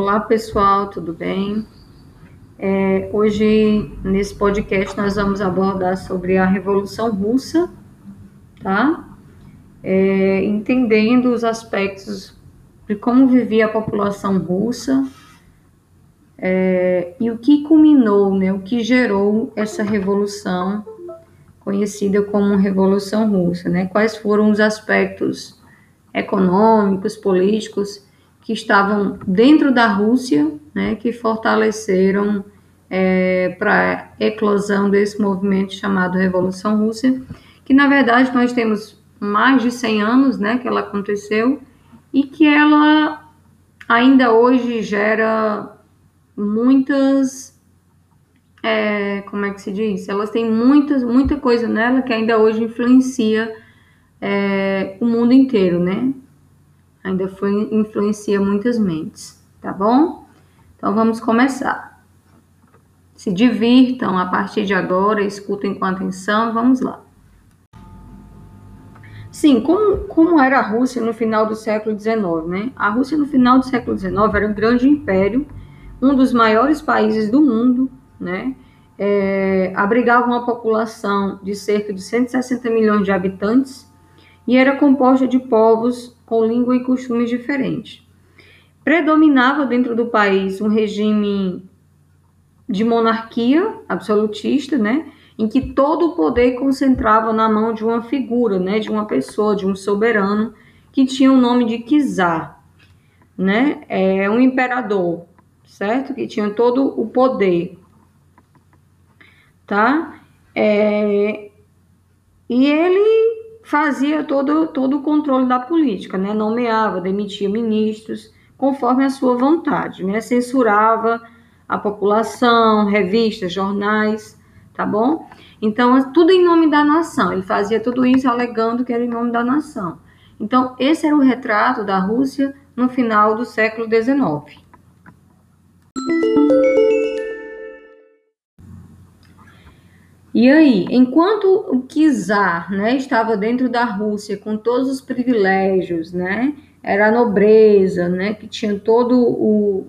Olá pessoal, tudo bem? É, hoje nesse podcast nós vamos abordar sobre a Revolução Russa, tá? É, entendendo os aspectos de como vivia a população russa é, e o que culminou, né? O que gerou essa revolução conhecida como Revolução Russa, né? Quais foram os aspectos econômicos, políticos que estavam dentro da Rússia, né, que fortaleceram é, para a eclosão desse movimento chamado Revolução Russa, que na verdade nós temos mais de 100 anos né, que ela aconteceu e que ela ainda hoje gera muitas. É, como é que se diz? Elas têm muitas, muita coisa nela que ainda hoje influencia é, o mundo inteiro, né? Ainda foi, influencia muitas mentes, tá bom? Então vamos começar. Se divirtam a partir de agora, escutem com atenção, vamos lá. Sim, como, como era a Rússia no final do século XIX, né? A Rússia no final do século XIX era um grande império, um dos maiores países do mundo, né? É, abrigava uma população de cerca de 160 milhões de habitantes e era composta de povos com língua e costumes diferentes. Predominava dentro do país um regime de monarquia absolutista, né, em que todo o poder concentrava na mão de uma figura, né, de uma pessoa, de um soberano que tinha o nome de czar, né, é um imperador, certo? Que tinha todo o poder, tá? É, e ele fazia todo, todo o controle da política, né? nomeava, demitia ministros conforme a sua vontade, né? censurava a população, revistas, jornais, tá bom? Então, tudo em nome da nação. Ele fazia tudo isso alegando que era em nome da nação. Então, esse era o retrato da Rússia no final do século XIX. E aí, enquanto o czar, né, estava dentro da Rússia com todos os privilégios, né, era a nobreza, né, que tinha todo o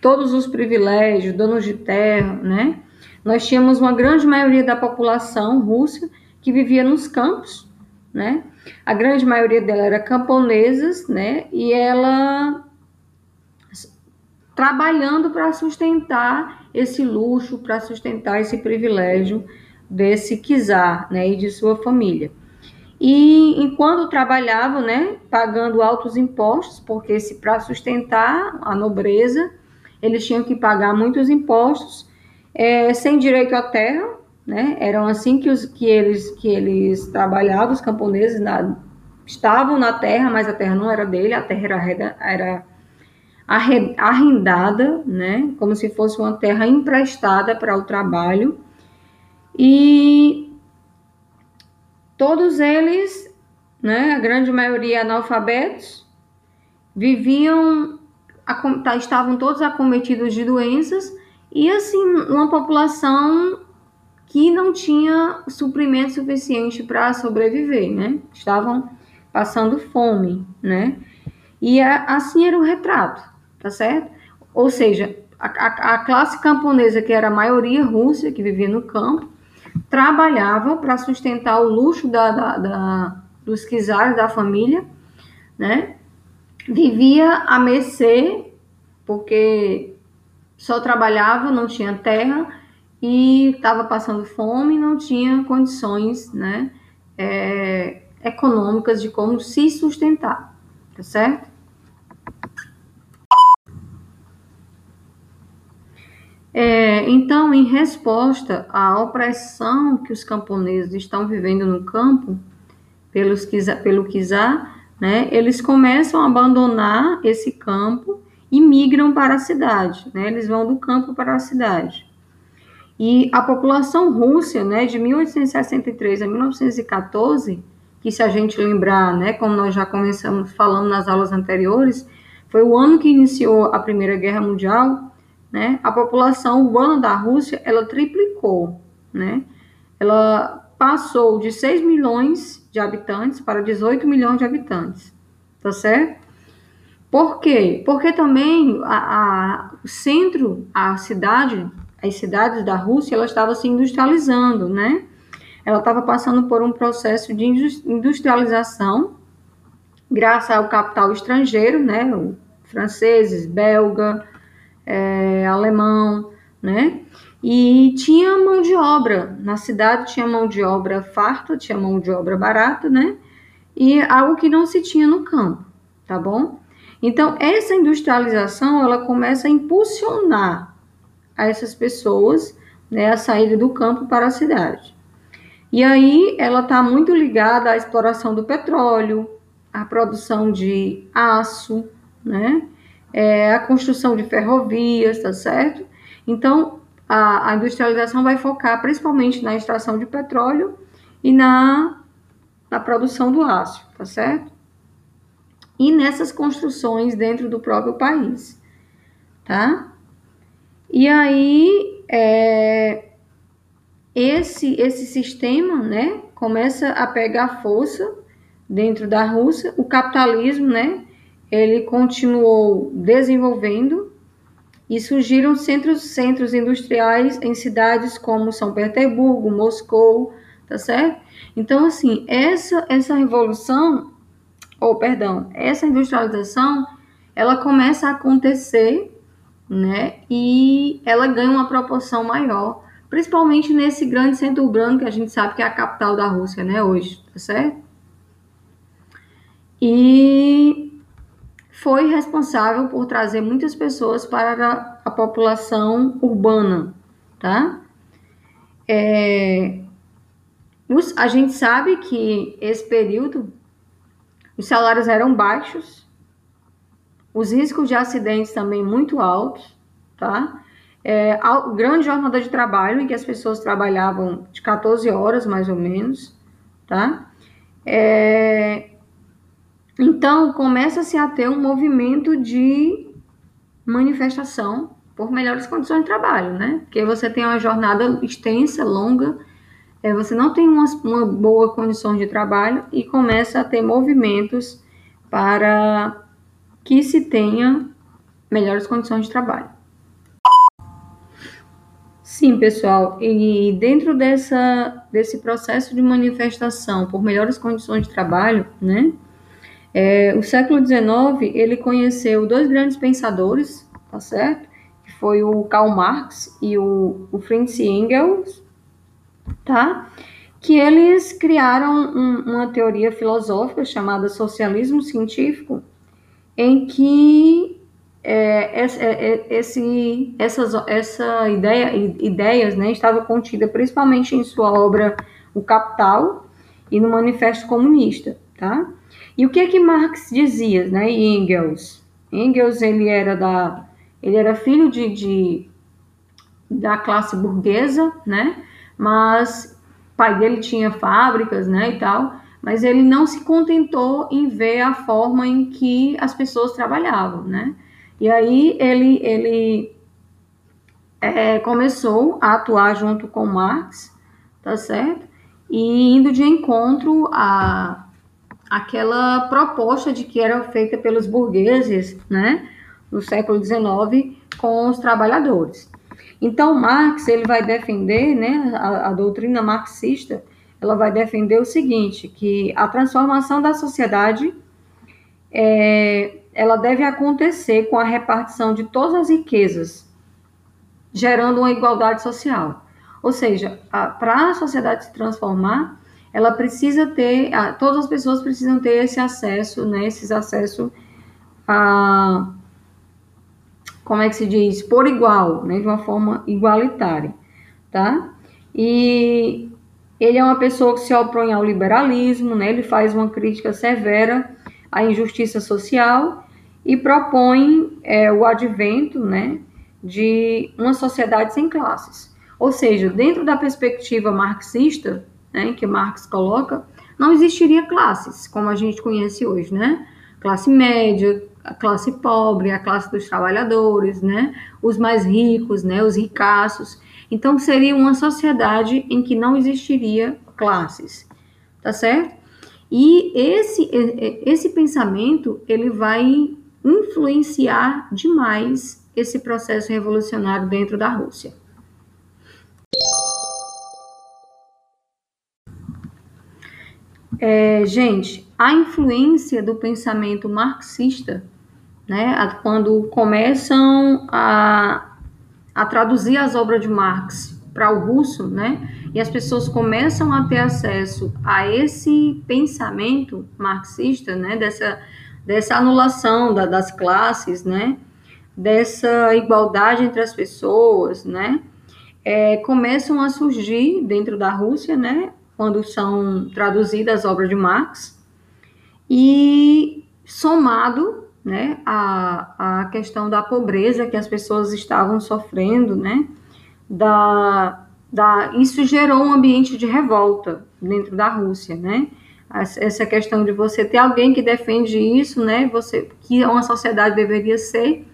todos os privilégios, donos de terra, né? Nós tínhamos uma grande maioria da população russa que vivia nos campos, né? A grande maioria dela era camponesas, né? E ela trabalhando para sustentar esse luxo, para sustentar esse privilégio desse czar, né, e de sua família. E enquanto trabalhavam, né, pagando altos impostos, porque se para sustentar a nobreza, eles tinham que pagar muitos impostos, é, sem direito à terra, né, eram assim que, os, que, eles, que eles trabalhavam, os camponeses na, estavam na terra, mas a terra não era dele, a terra era, era arrendada, né, como se fosse uma terra emprestada para o trabalho. E todos eles, né, a grande maioria analfabetos, viviam, tá, estavam todos acometidos de doenças e assim uma população que não tinha suprimento suficiente para sobreviver, né? Estavam passando fome, né? E assim era o retrato tá certo? Ou seja, a, a, a classe camponesa, que era a maioria russa, que vivia no campo, trabalhava para sustentar o luxo da, da, da, dos czares da família, né? Vivia a mercê, porque só trabalhava, não tinha terra e estava passando fome, não tinha condições, né? É, econômicas de como se sustentar, tá certo? É, então, em resposta à opressão que os camponeses estão vivendo no campo, pelos, pelo Kizar, né, eles começam a abandonar esse campo e migram para a cidade. Né, eles vão do campo para a cidade. E a população russa, né, de 1863 a 1914, que se a gente lembrar, né, como nós já começamos falando nas aulas anteriores, foi o ano que iniciou a Primeira Guerra Mundial, né, a população urbana da Rússia ela triplicou, né? Ela passou de 6 milhões de habitantes para 18 milhões de habitantes, tá certo? Por quê? Porque também a, a, o centro, a cidade, as cidades da Rússia, ela estava se industrializando, né? Ela estava passando por um processo de industrialização, graças ao capital estrangeiro, né? Franceses, belga, é, alemão, né? E tinha mão de obra. Na cidade tinha mão de obra farta, tinha mão de obra barata, né? E algo que não se tinha no campo, tá bom? Então, essa industrialização, ela começa a impulsionar a essas pessoas, né, a saída do campo para a cidade. E aí, ela está muito ligada à exploração do petróleo, à produção de aço, né, é, a construção de ferrovias, tá certo? Então, a, a industrialização vai focar principalmente na extração de petróleo e na, na produção do aço, tá certo? E nessas construções dentro do próprio país, tá? E aí, é, esse, esse sistema, né, começa a pegar força dentro da Rússia, o capitalismo, né, ele continuou desenvolvendo e surgiram centros, centros industriais em cidades como São Petersburgo, Moscou, tá certo? Então, assim, essa, essa revolução, ou perdão, essa industrialização, ela começa a acontecer, né? E ela ganha uma proporção maior, principalmente nesse grande centro urbano que a gente sabe que é a capital da Rússia, né? Hoje, tá certo? E foi responsável por trazer muitas pessoas para a, população urbana, tá? É, os, a gente sabe que esse período os salários eram baixos, os riscos de acidentes também muito altos, tá? É, grande jornada de trabalho em que as pessoas trabalhavam de 14 horas mais ou menos, tá? É, então, começa-se a ter um movimento de manifestação por melhores condições de trabalho, né? Porque você tem uma jornada extensa, longa, é, você não tem uma, uma boa condição de trabalho e começa a ter movimentos para que se tenha melhores condições de trabalho. Sim, pessoal, e dentro dessa, desse processo de manifestação por melhores condições de trabalho, né, é, o século XIX, ele conheceu dois grandes pensadores, tá certo? Que foi o Karl Marx e o, o Fritz Engels, tá? Que eles criaram um, uma teoria filosófica chamada socialismo científico, em que é, é, é, esse, essas essa ideia, ideias né, estava contida principalmente em sua obra O Capital e no Manifesto Comunista, tá? E o que é que Marx dizia, né? Engels. Engels ele era da, ele era filho de, de da classe burguesa, né? Mas pai dele tinha fábricas, né, e tal. Mas ele não se contentou em ver a forma em que as pessoas trabalhavam, né? E aí ele ele é, começou a atuar junto com Marx, tá certo? E indo de encontro a aquela proposta de que era feita pelos burgueses, né, no século XIX, com os trabalhadores. Então, Marx ele vai defender, né, a, a doutrina marxista, ela vai defender o seguinte, que a transformação da sociedade é, ela deve acontecer com a repartição de todas as riquezas, gerando uma igualdade social. Ou seja, para a sociedade se transformar, ela precisa ter, todas as pessoas precisam ter esse acesso, né, esses acessos a, como é que se diz, por igual, né, de uma forma igualitária, tá? E ele é uma pessoa que se opõe ao liberalismo, né, ele faz uma crítica severa à injustiça social e propõe é, o advento, né, de uma sociedade sem classes. Ou seja, dentro da perspectiva marxista, né, que Marx coloca, não existiria classes como a gente conhece hoje, né? Classe média, a classe pobre, a classe dos trabalhadores, né? Os mais ricos, né? Os ricaços. Então seria uma sociedade em que não existiria classes, tá certo? E esse esse pensamento ele vai influenciar demais esse processo revolucionário dentro da Rússia. É, gente, a influência do pensamento marxista, né, quando começam a, a traduzir as obras de Marx para o russo, né, e as pessoas começam a ter acesso a esse pensamento marxista, né, dessa, dessa anulação da, das classes, né, dessa igualdade entre as pessoas, né, é, começam a surgir dentro da Rússia, né, quando são traduzidas as obras de Marx, e somado né, a, a questão da pobreza que as pessoas estavam sofrendo, né, da, da, isso gerou um ambiente de revolta dentro da Rússia, né, essa questão de você ter alguém que defende isso, né, você, que uma sociedade deveria ser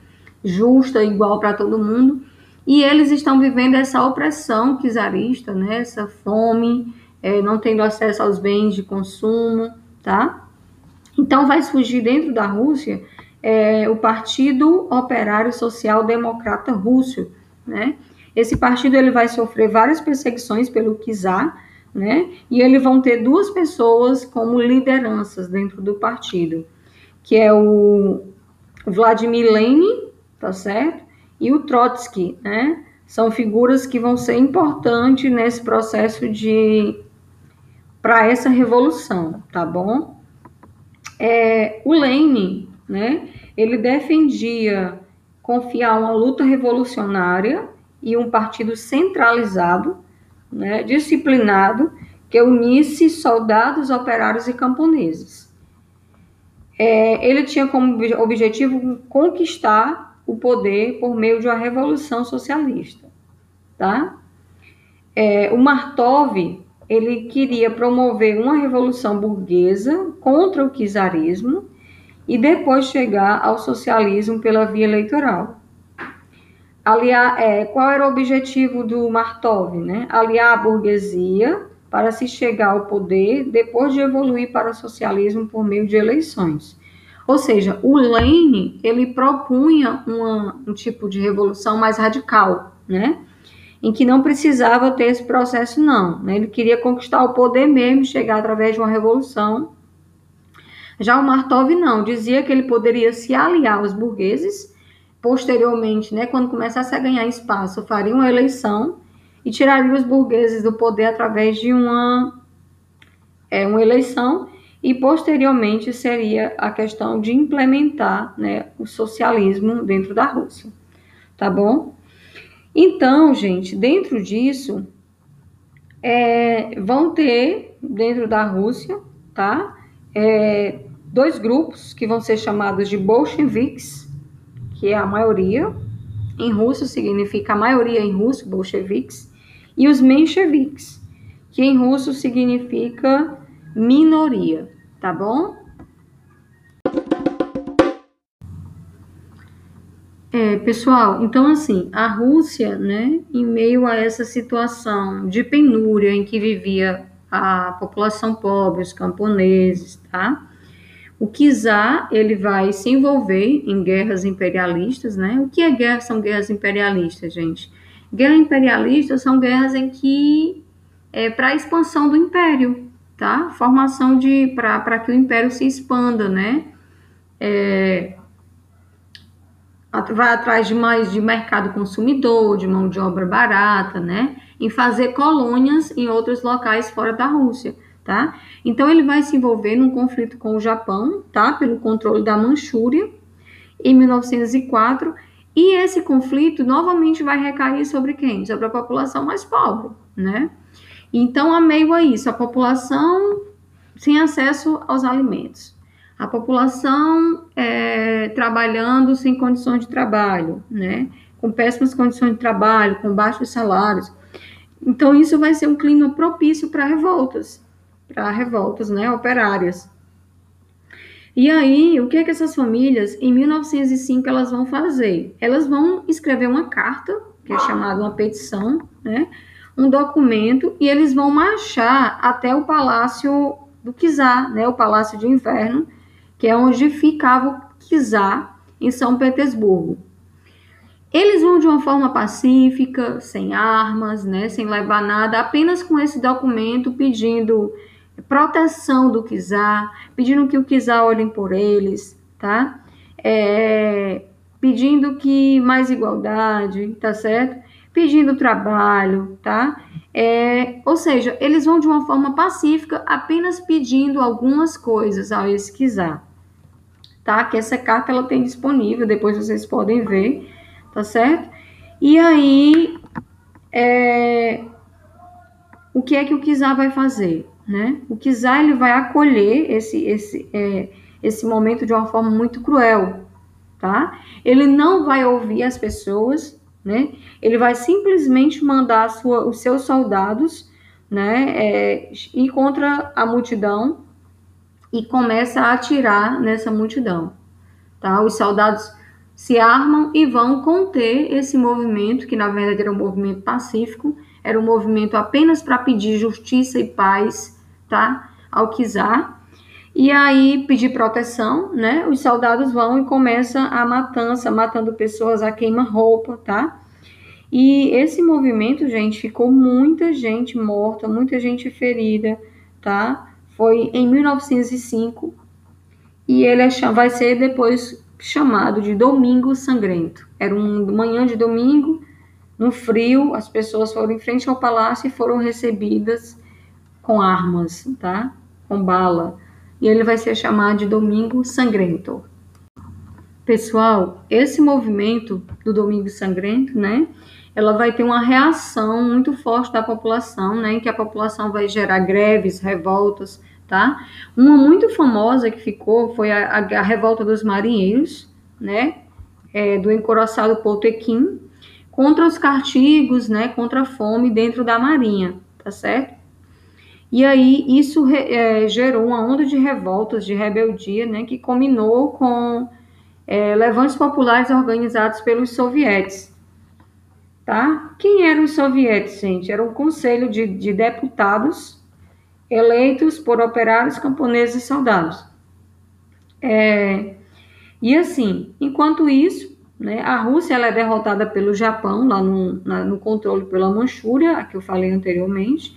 justa, igual para todo mundo, e eles estão vivendo essa opressão czarista, né, essa fome, é, não tendo acesso aos bens de consumo, tá? Então vai surgir dentro da Rússia é, o Partido Operário Social Democrata Russo, né? Esse partido ele vai sofrer várias perseguições pelo czar, né? E eles vão ter duas pessoas como lideranças dentro do partido, que é o Vladimir Lenin, tá certo? E o Trotsky, né? São figuras que vão ser importantes nesse processo de para essa revolução, tá bom? É, o Lenin, né, ele defendia confiar uma luta revolucionária e um partido centralizado, né, disciplinado, que unisse soldados, operários e camponeses. É, ele tinha como objetivo conquistar o poder por meio de uma revolução socialista, tá? É, o Martov ele queria promover uma revolução burguesa contra o czarismo e depois chegar ao socialismo pela via eleitoral. Aliar, é, qual era o objetivo do Martov? Né? Aliar a burguesia para se chegar ao poder depois de evoluir para o socialismo por meio de eleições. Ou seja, o Lenin ele propunha uma, um tipo de revolução mais radical, né? Em que não precisava ter esse processo, não. Né? Ele queria conquistar o poder mesmo, chegar através de uma revolução. Já o Martov não, dizia que ele poderia se aliar aos burgueses, posteriormente, né, quando começasse a ganhar espaço, faria uma eleição e tiraria os burgueses do poder através de uma, é, uma eleição e posteriormente seria a questão de implementar né, o socialismo dentro da Rússia. Tá bom? Então, gente, dentro disso, é, vão ter, dentro da Rússia, tá? É, dois grupos que vão ser chamados de bolcheviques, que é a maioria, em russo significa a maioria em russo, bolcheviques, e os mencheviques, que em russo significa minoria, tá bom? É, pessoal, então assim, a Rússia, né, em meio a essa situação de penúria em que vivia a população pobre, os camponeses, tá? O czar, ele vai se envolver em guerras imperialistas, né? O que é guerra? São guerras imperialistas, gente. Guerra imperialista são guerras em que é para a expansão do império, tá? Formação de para que o império se expanda, né? É, vai atrás de mais de mercado consumidor, de mão de obra barata, né? Em fazer colônias em outros locais fora da Rússia, tá? Então ele vai se envolver num conflito com o Japão, tá? Pelo controle da Manchúria em 1904, e esse conflito novamente vai recair sobre quem? Sobre a população mais pobre, né? Então, a meio a isso, a população sem acesso aos alimentos a população é, trabalhando sem condições de trabalho, né? Com péssimas condições de trabalho, com baixos salários. Então, isso vai ser um clima propício para revoltas, para revoltas, né, operárias. E aí, o que é que essas famílias, em 1905, elas vão fazer? Elas vão escrever uma carta, que é chamada uma petição, né, um documento, e eles vão marchar até o palácio do Kizar, né, o palácio de inverno, que é onde ficava o czar em São Petersburgo. Eles vão de uma forma pacífica, sem armas, né, sem levar nada, apenas com esse documento pedindo proteção do Kizar, pedindo que o Kizar olhem por eles, tá? É, pedindo que mais igualdade, tá certo? Pedindo trabalho, tá? É, ou seja, eles vão de uma forma pacífica, apenas pedindo algumas coisas ao esquizar, tá? Que essa carta ela tem disponível, depois vocês podem ver tá certo? E aí, é, o que é que o Kizar vai fazer, né? O Kizar, ele vai acolher esse, esse, é, esse momento de uma forma muito cruel, tá? Ele não vai ouvir as pessoas, né? Ele vai simplesmente mandar sua, os seus soldados, né? É, ir contra a multidão e começa a atirar nessa multidão, tá? Os soldados se armam e vão conter esse movimento, que na verdade era um movimento pacífico, era um movimento apenas para pedir justiça e paz, tá? Ao Kizar. E aí pedir proteção, né? Os soldados vão e começa a matança, matando pessoas a queima-roupa, tá? E esse movimento, gente, ficou muita gente morta, muita gente ferida, tá? Foi em 1905 e ele é, vai ser depois chamado de Domingo Sangrento. Era uma manhã de domingo, no frio, as pessoas foram em frente ao palácio e foram recebidas com armas, tá? Com bala. E ele vai ser chamado de Domingo Sangrento. Pessoal, esse movimento do Domingo Sangrento, né? Ela vai ter uma reação muito forte da população, né? Em que a população vai gerar greves, revoltas, tá? Uma muito famosa que ficou foi a, a, a revolta dos marinheiros, né? É, do encoraçado Potequim contra os castigos, né? Contra a fome dentro da marinha, tá certo? E aí isso é, gerou uma onda de revoltas, de rebeldia, né? Que combinou com é, levantes populares organizados pelos sovietes, tá? Quem eram os sovietes, gente? Era um conselho de, de deputados eleitos por operários, camponeses e soldados. É, e assim, enquanto isso, né, a Rússia ela é derrotada pelo Japão, lá no, na, no controle pela Manchúria, a que eu falei anteriormente,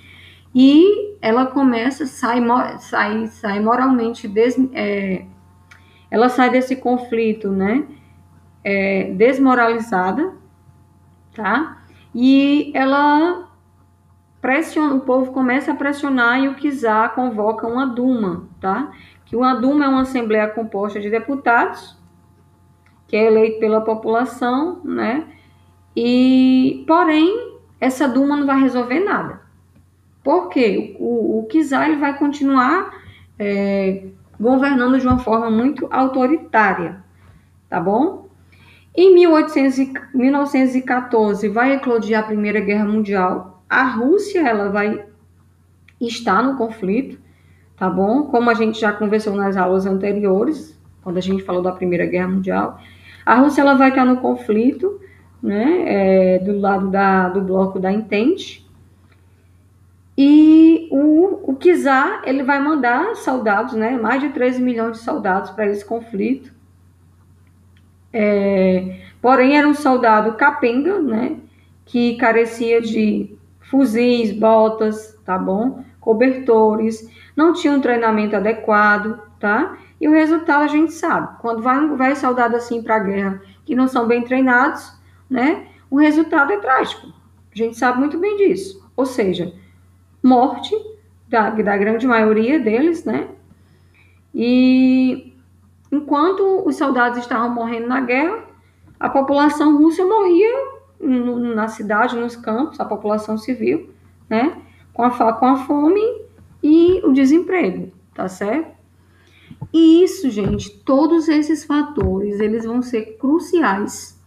e ela começa, sai, sai, sai moralmente, des, é, ela sai desse conflito, né, é, desmoralizada, tá? E ela pressiona, o povo começa a pressionar e o Kizar convoca uma Duma, tá? Que uma Duma é uma assembleia composta de deputados, que é eleito pela população, né? E, porém, essa Duma não vai resolver nada. Por quê? O, o ele vai continuar é, governando de uma forma muito autoritária, tá bom? Em 1800, 1914 vai eclodir a Primeira Guerra Mundial, a Rússia ela vai estar no conflito, tá bom? Como a gente já conversou nas aulas anteriores, quando a gente falou da Primeira Guerra Mundial, a Rússia ela vai estar no conflito, né? É, do lado da, do bloco da Entente. E o, o Kizar, ele vai mandar soldados, né? Mais de 13 milhões de soldados para esse conflito. É, porém, era um soldado capenga, né? Que carecia de fuzis, botas, tá bom? Cobertores, não tinha um treinamento adequado, tá? E o resultado a gente sabe. Quando vai, vai soldado assim para a guerra que não são bem treinados, né? O resultado é trágico. A gente sabe muito bem disso. Ou seja, morte da, da grande maioria deles, né? E enquanto os soldados estavam morrendo na guerra, a população russa morria no, na cidade, nos campos, a população civil, né? Com a, com a fome e o desemprego, tá certo? E isso, gente, todos esses fatores, eles vão ser cruciais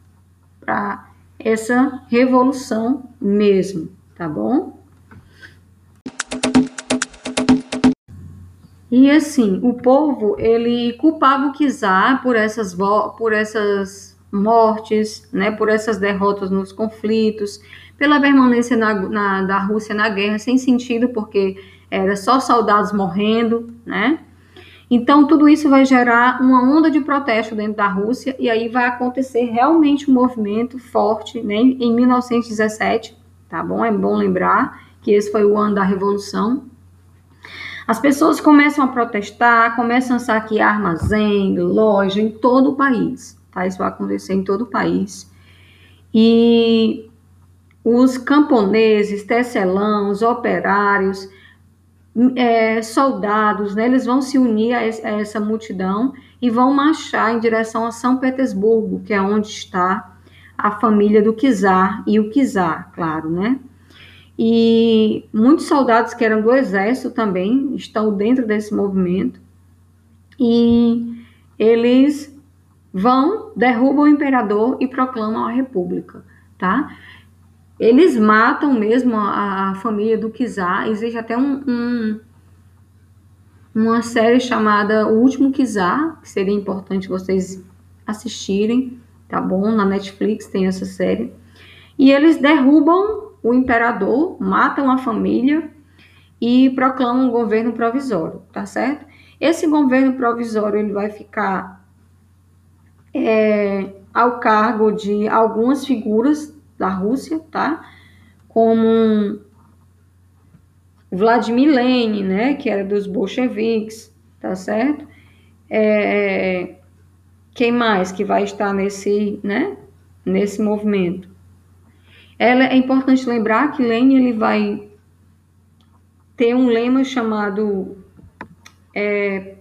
para essa revolução mesmo, tá bom? E assim, o povo, ele culpava o Kizar por essas, por essas mortes, né, por essas derrotas nos conflitos, pela permanência na, na, da Rússia na guerra sem sentido, porque era só soldados morrendo, né? Então, tudo isso vai gerar uma onda de protesto dentro da Rússia, e aí vai acontecer realmente um movimento forte né, em 1917, tá bom? É bom lembrar que esse foi o ano da Revolução. As pessoas começam a protestar, começam a saquear armazém, loja em todo o país, tá? Isso vai acontecer em todo o país. E os camponeses, tecelãos, operários, é, soldados, né, eles vão se unir a, essa multidão e vão marchar em direção a São Petersburgo, que é onde está a família do Kizar e o Kizar, claro, né? E muitos soldados que eram do exército também estão dentro desse movimento e eles vão, derrubam o imperador e proclamam a república, tá? Eles matam mesmo a, a família do Kizar. Existe até um, um, uma série chamada O Último Kizar, que seria importante vocês assistirem, tá bom? Na Netflix tem essa série. E eles derrubam o imperador, matam a família e proclamam um governo provisório, tá certo? Esse governo provisório ele vai ficar é, ao cargo de algumas figuras da Rússia, tá? Como Vladimir Lenin, né, que era dos bolcheviques, tá certo? É, quem mais que vai estar nesse, né, nesse movimento? Ela, é importante lembrar que Lenin ele vai ter um lema chamado é,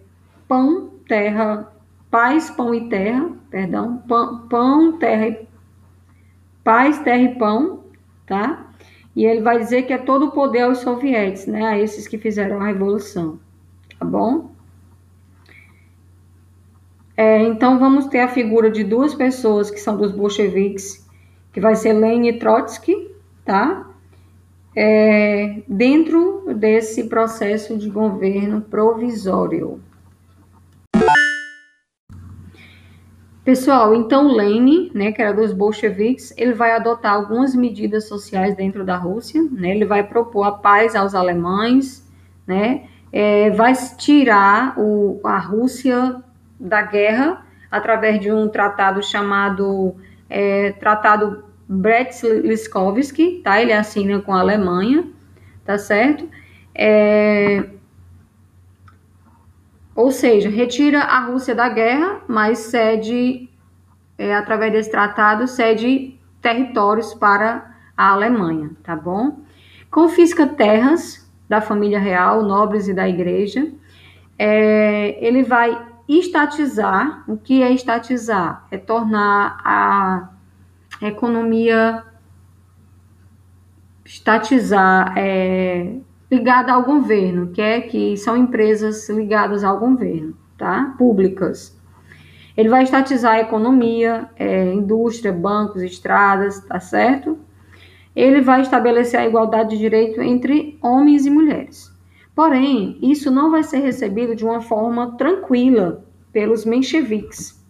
pão, terra, paz, pão e terra, perdão, pão, pão terra e paz, terra e pão, tá? E ele vai dizer que é todo o poder aos sovietes, né? A esses que fizeram a revolução, tá bom? É, então vamos ter a figura de duas pessoas que são dos bolcheviques, que vai ser Lenin e Trotsky, tá? É, dentro desse processo de governo provisório. Pessoal, então Lenin, né, que era dos bolcheviques, ele vai adotar algumas medidas sociais dentro da Rússia, né, ele vai propor a paz aos alemães, né, é, vai tirar o, a Rússia da guerra através de um tratado chamado é, Tratado Brest-Litovsk, tá, ele assina com a Alemanha, tá certo? É, ou seja, retira a Rússia da guerra, mas cede, é, através desse tratado, cede territórios para a Alemanha, tá bom? Confisca terras da família real, nobres e da igreja. É, ele vai estatizar. O que é estatizar? É tornar a economia estatizar, é, ligada ao governo, que é que são empresas ligadas ao governo, tá? Públicas. Ele vai estatizar a economia, é, indústria, bancos, estradas, tá certo? Ele vai estabelecer a igualdade de direito entre homens e mulheres. Porém, isso não vai ser recebido de uma forma tranquila pelos mencheviques,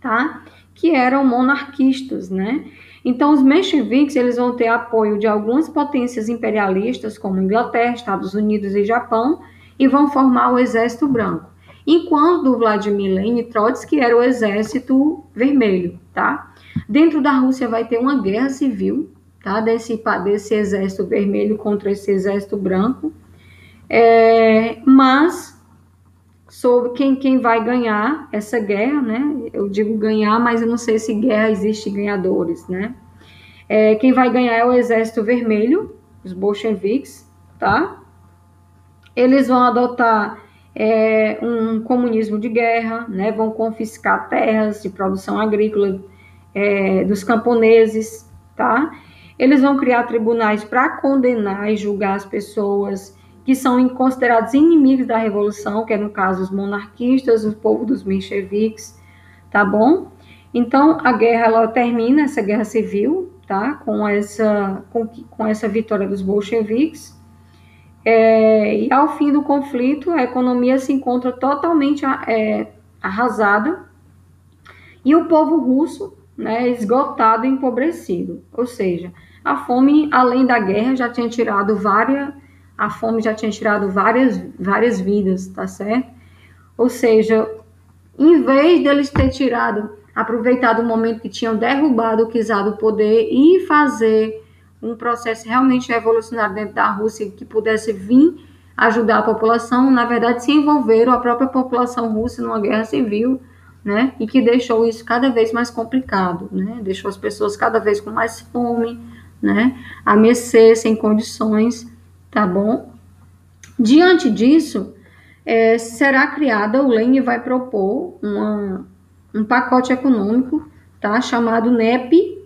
tá? Que eram monarquistas, né? Então, os mencheviques eles vão ter apoio de algumas potências imperialistas, como Inglaterra, Estados Unidos e Japão, e vão formar o Exército Branco. Enquanto Vladimir Lenin Trotsky era o Exército Vermelho, tá? Dentro da Rússia vai ter uma guerra civil, tá? Desse, desse Exército Vermelho contra esse Exército Branco. É, mas sobre quem, quem vai ganhar essa guerra, né? Eu digo ganhar, mas eu não sei se guerra existe ganhadores, né? É, quem vai ganhar é o Exército Vermelho, os bolcheviques, tá? Eles vão adotar é, um comunismo de guerra, né? Vão confiscar terras de produção agrícola é, dos camponeses, tá? Eles vão criar tribunais para condenar e julgar as pessoas que são considerados inimigos da revolução, que é no caso os monarquistas, o povo dos mencheviques, tá bom? Então a guerra ela termina essa guerra civil, tá? Com essa com, com essa vitória dos bolcheviques. É, e ao fim do conflito, a economia se encontra totalmente é, arrasada e o povo russo, né, esgotado e empobrecido. Ou seja, a fome, além da guerra, já tinha tirado várias a fome já tinha tirado várias, várias vidas, tá certo? Ou seja, em vez deles ter tirado, aproveitado o momento que tinham derrubado o czar do poder e fazer um processo realmente revolucionário dentro da Rússia que pudesse vir ajudar a população, na verdade se envolveram a própria população russa numa guerra civil, né? E que deixou isso cada vez mais complicado, né? Deixou as pessoas cada vez com mais fome, né? A mercê, sem condições, tá bom? Diante disso, é, será criada, o Lênin vai propor uma, um pacote econômico, tá? Chamado NEP,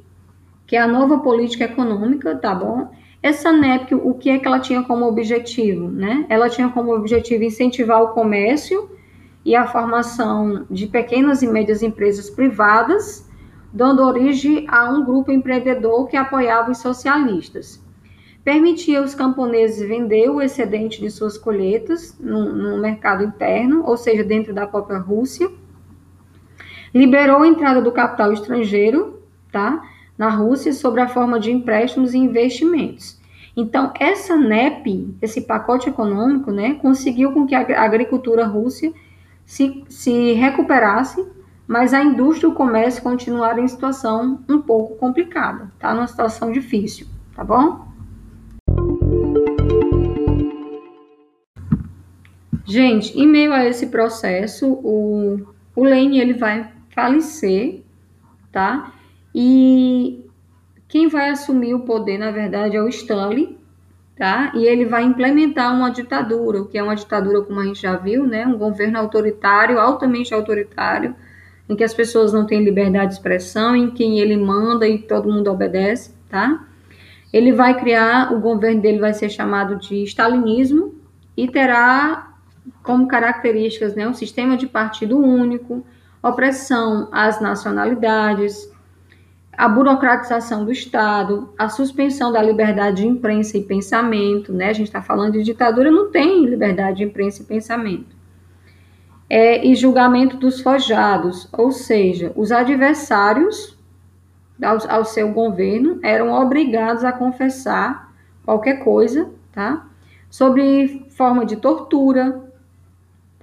que é a nova política econômica, tá bom? Essa NEP, o que é que ela tinha como objetivo, né? Ela tinha como objetivo incentivar o comércio e a formação de pequenas e médias empresas privadas, dando origem a um grupo empreendedor que apoiava os socialistas permitia aos camponeses vender o excedente de suas colheitas no, no mercado interno, ou seja, dentro da própria Rússia. Liberou a entrada do capital estrangeiro, tá? Na Rússia, sob a forma de empréstimos e investimentos. Então, essa NEP, esse pacote econômico, né, conseguiu com que a agricultura russa se, se recuperasse, mas a indústria e o comércio continuaram em situação um pouco complicada, tá? Numa situação difícil, tá bom? Gente, em meio a esse processo, o, o Lane ele vai falecer, tá? E quem vai assumir o poder, na verdade, é o Stanley, tá? E ele vai implementar uma ditadura, que é uma ditadura, como a gente já viu, né? Um governo autoritário, altamente autoritário, em que as pessoas não têm liberdade de expressão, em quem ele manda e todo mundo obedece, tá? Ele vai criar, o governo dele vai ser chamado de stalinismo e terá como características né, um sistema de partido único, opressão às nacionalidades, a burocratização do Estado, a suspensão da liberdade de imprensa e pensamento, né? A gente está falando de ditadura, não tem liberdade de imprensa e pensamento. É, e julgamento dos forjados, ou seja, os adversários ao, ao seu governo eram obrigados a confessar qualquer coisa, tá? Sobre forma de tortura,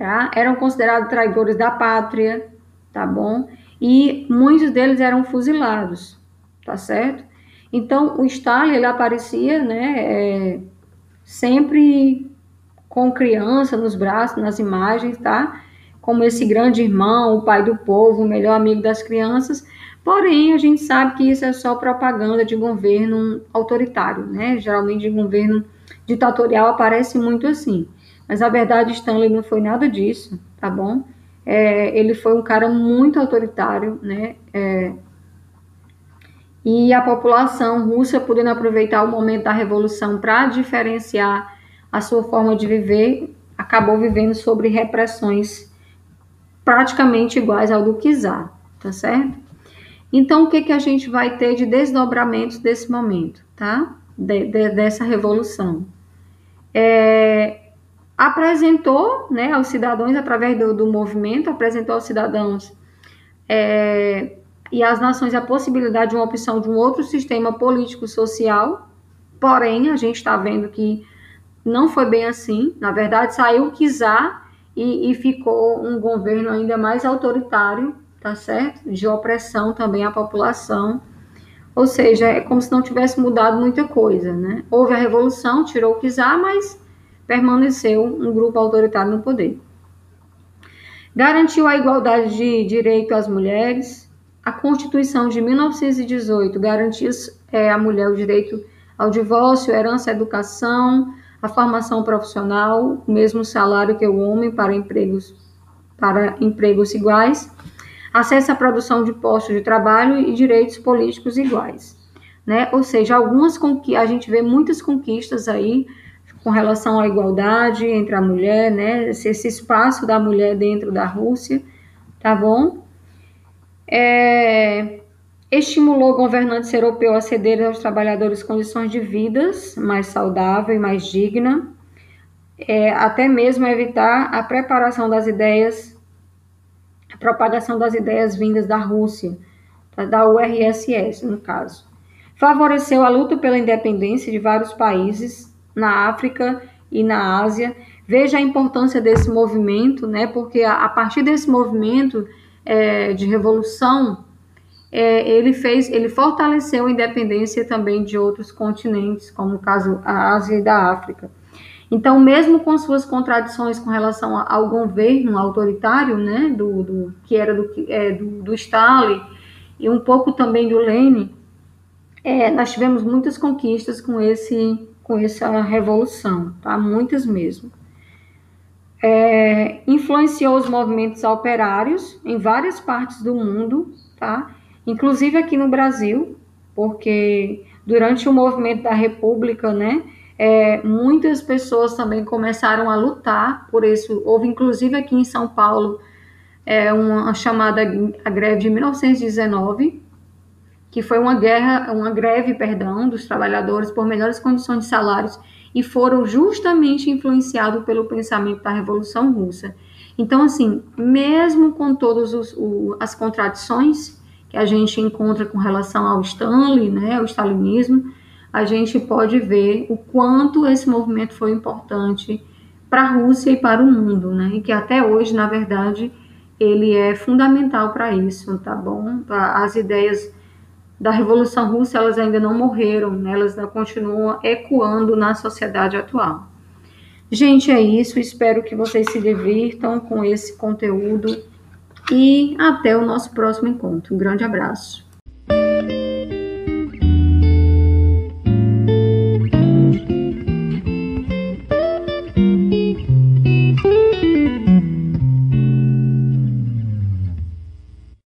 tá? Eram considerados traidores da pátria, tá bom? E muitos deles eram fuzilados, tá certo? Então, o Stalin, ele aparecia, né, é, sempre com criança nos braços, nas imagens, tá? Como esse grande irmão, o pai do povo, o melhor amigo das crianças. Porém, a gente sabe que isso é só propaganda de governo autoritário, né? Geralmente de governo ditatorial aparece muito assim. Mas a verdade, Stanley não foi nada disso, tá bom? É, ele foi um cara muito autoritário, né? É, e a população russa, podendo aproveitar o momento da revolução para diferenciar a sua forma de viver, acabou vivendo sobre repressões praticamente iguais ao do czar, tá certo? Então, o que, que a gente vai ter de desdobramentos desse momento, tá? De, de, dessa revolução? É, apresentou né, aos cidadãos, através do, do movimento, apresentou aos cidadãos é, e às nações a possibilidade de uma opção de um outro sistema político-social, porém, a gente está vendo que não foi bem assim, na verdade, saiu o Kizar e, e ficou um governo ainda mais autoritário, tá certo? De opressão também à população, ou seja, é como se não tivesse mudado muita coisa, né? Houve a revolução, tirou o Kizar, mas permaneceu um grupo autoritário no poder. Garantiu a igualdade de direito às mulheres. A Constituição de 1918 garantiu é, à mulher o direito ao divórcio, herança, educação, a formação profissional, o mesmo salário que o homem para empregos para empregos iguais, acesso à produção de postos de trabalho e direitos políticos iguais, né? Ou seja, algumas a gente vê muitas conquistas aí com relação à igualdade entre a mulher, né? Esse, esse espaço da mulher dentro da Rússia, tá bom? É, estimulou governantes europeus a ceder aos trabalhadores condições de vidas mais saudável e mais digna, é, até mesmo evitar a preparação das ideias, a propagação das ideias vindas da Rússia, tá? da URSS, no caso. Favoreceu a luta pela independência de vários países na África e na Ásia, Veja a importância desse movimento, né? Porque a, a partir desse movimento é, de revolução, é, ele fez, ele fortaleceu a independência também de outros continentes, como o caso a Ásia e da África. Então, mesmo com suas contradições com relação ao governo autoritário, né, do, do que era do, é, do, do, Stalin e um pouco também do Lenin, é, nós tivemos muitas conquistas com esse com essa revolução, tá? Muitas mesmo. É, influenciou os movimentos operários em várias partes do mundo, tá? Inclusive aqui no Brasil, porque durante o movimento da República, né, é, muitas pessoas também começaram a lutar por isso. Houve, inclusive, aqui em São Paulo, é, uma chamada a greve de 1919, que foi uma guerra, uma greve, perdão, dos trabalhadores por melhores condições de salários e foram justamente influenciados pelo pensamento da Revolução Russa. Então, assim, mesmo com todas as contradições que a gente encontra com relação ao Stalin, né, ao stalinismo, a gente pode ver o quanto esse movimento foi importante para a Rússia e para o mundo, né? E que até hoje, na verdade, ele é fundamental para isso, tá bom? As ideias da Revolução Russa, elas ainda não morreram, né? elas ainda continuam ecoando na sociedade atual. Gente, é isso. Espero que vocês se divirtam com esse conteúdo e até o nosso próximo encontro. Um grande abraço.